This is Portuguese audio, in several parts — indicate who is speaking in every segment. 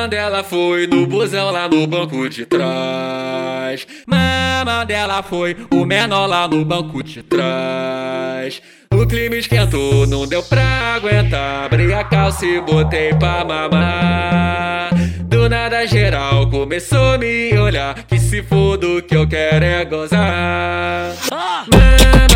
Speaker 1: Mandela foi no busão lá no banco de trás. Mandela foi o menor lá no banco de trás. O clima esquentou, não deu pra aguentar. Abri a calça e botei pra mamar. Do nada geral começou a me olhar. Que se for do que eu quero é gozar. Mandela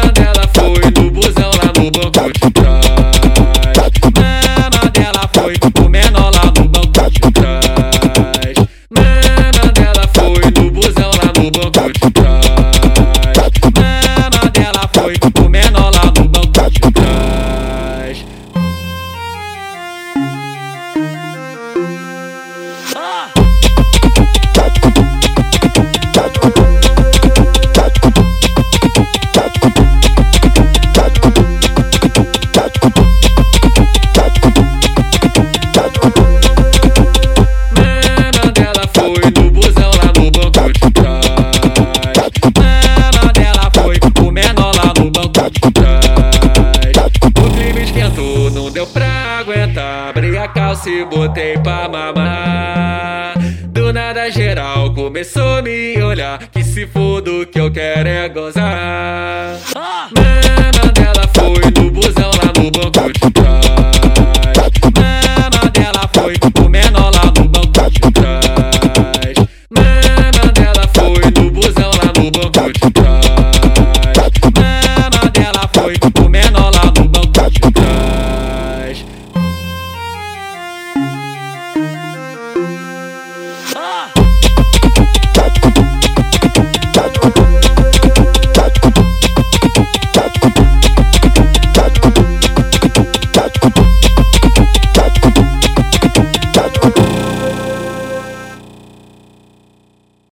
Speaker 1: O clima esquentou, não deu pra aguentar. Abri a calça e botei pra mamar. Do nada geral começou a me olhar. Que se for do que eu quero é gozar. Mandela